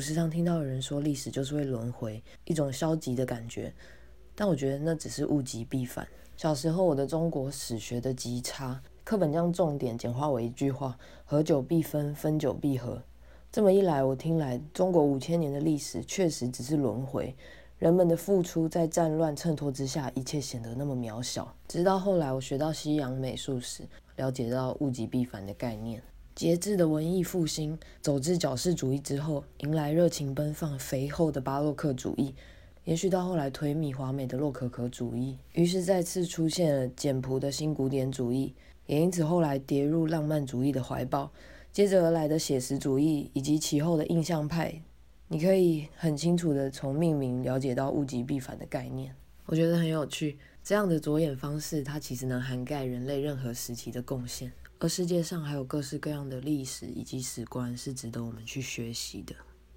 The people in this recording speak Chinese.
我时常听到有人说历史就是会轮回，一种消极的感觉。但我觉得那只是物极必反。小时候我的中国史学的极差，课本将重点简化为一句话：合久必分，分久必合。这么一来，我听来中国五千年的历史确实只是轮回。人们的付出在战乱衬托之下，一切显得那么渺小。直到后来我学到西洋美术史，了解到物极必反的概念。节制的文艺复兴走至矫饰主义之后，迎来热情奔放、肥厚的巴洛克主义，延续到后来颓靡华美的洛可可主义，于是再次出现了简朴的新古典主义，也因此后来跌入浪漫主义的怀抱。接着而来的写实主义以及其后的印象派，你可以很清楚的从命名了解到物极必反的概念。我觉得很有趣，这样的着眼方式，它其实能涵盖人类任何时期的贡献。而世界上还有各式各样的历史以及史观是值得我们去学习的。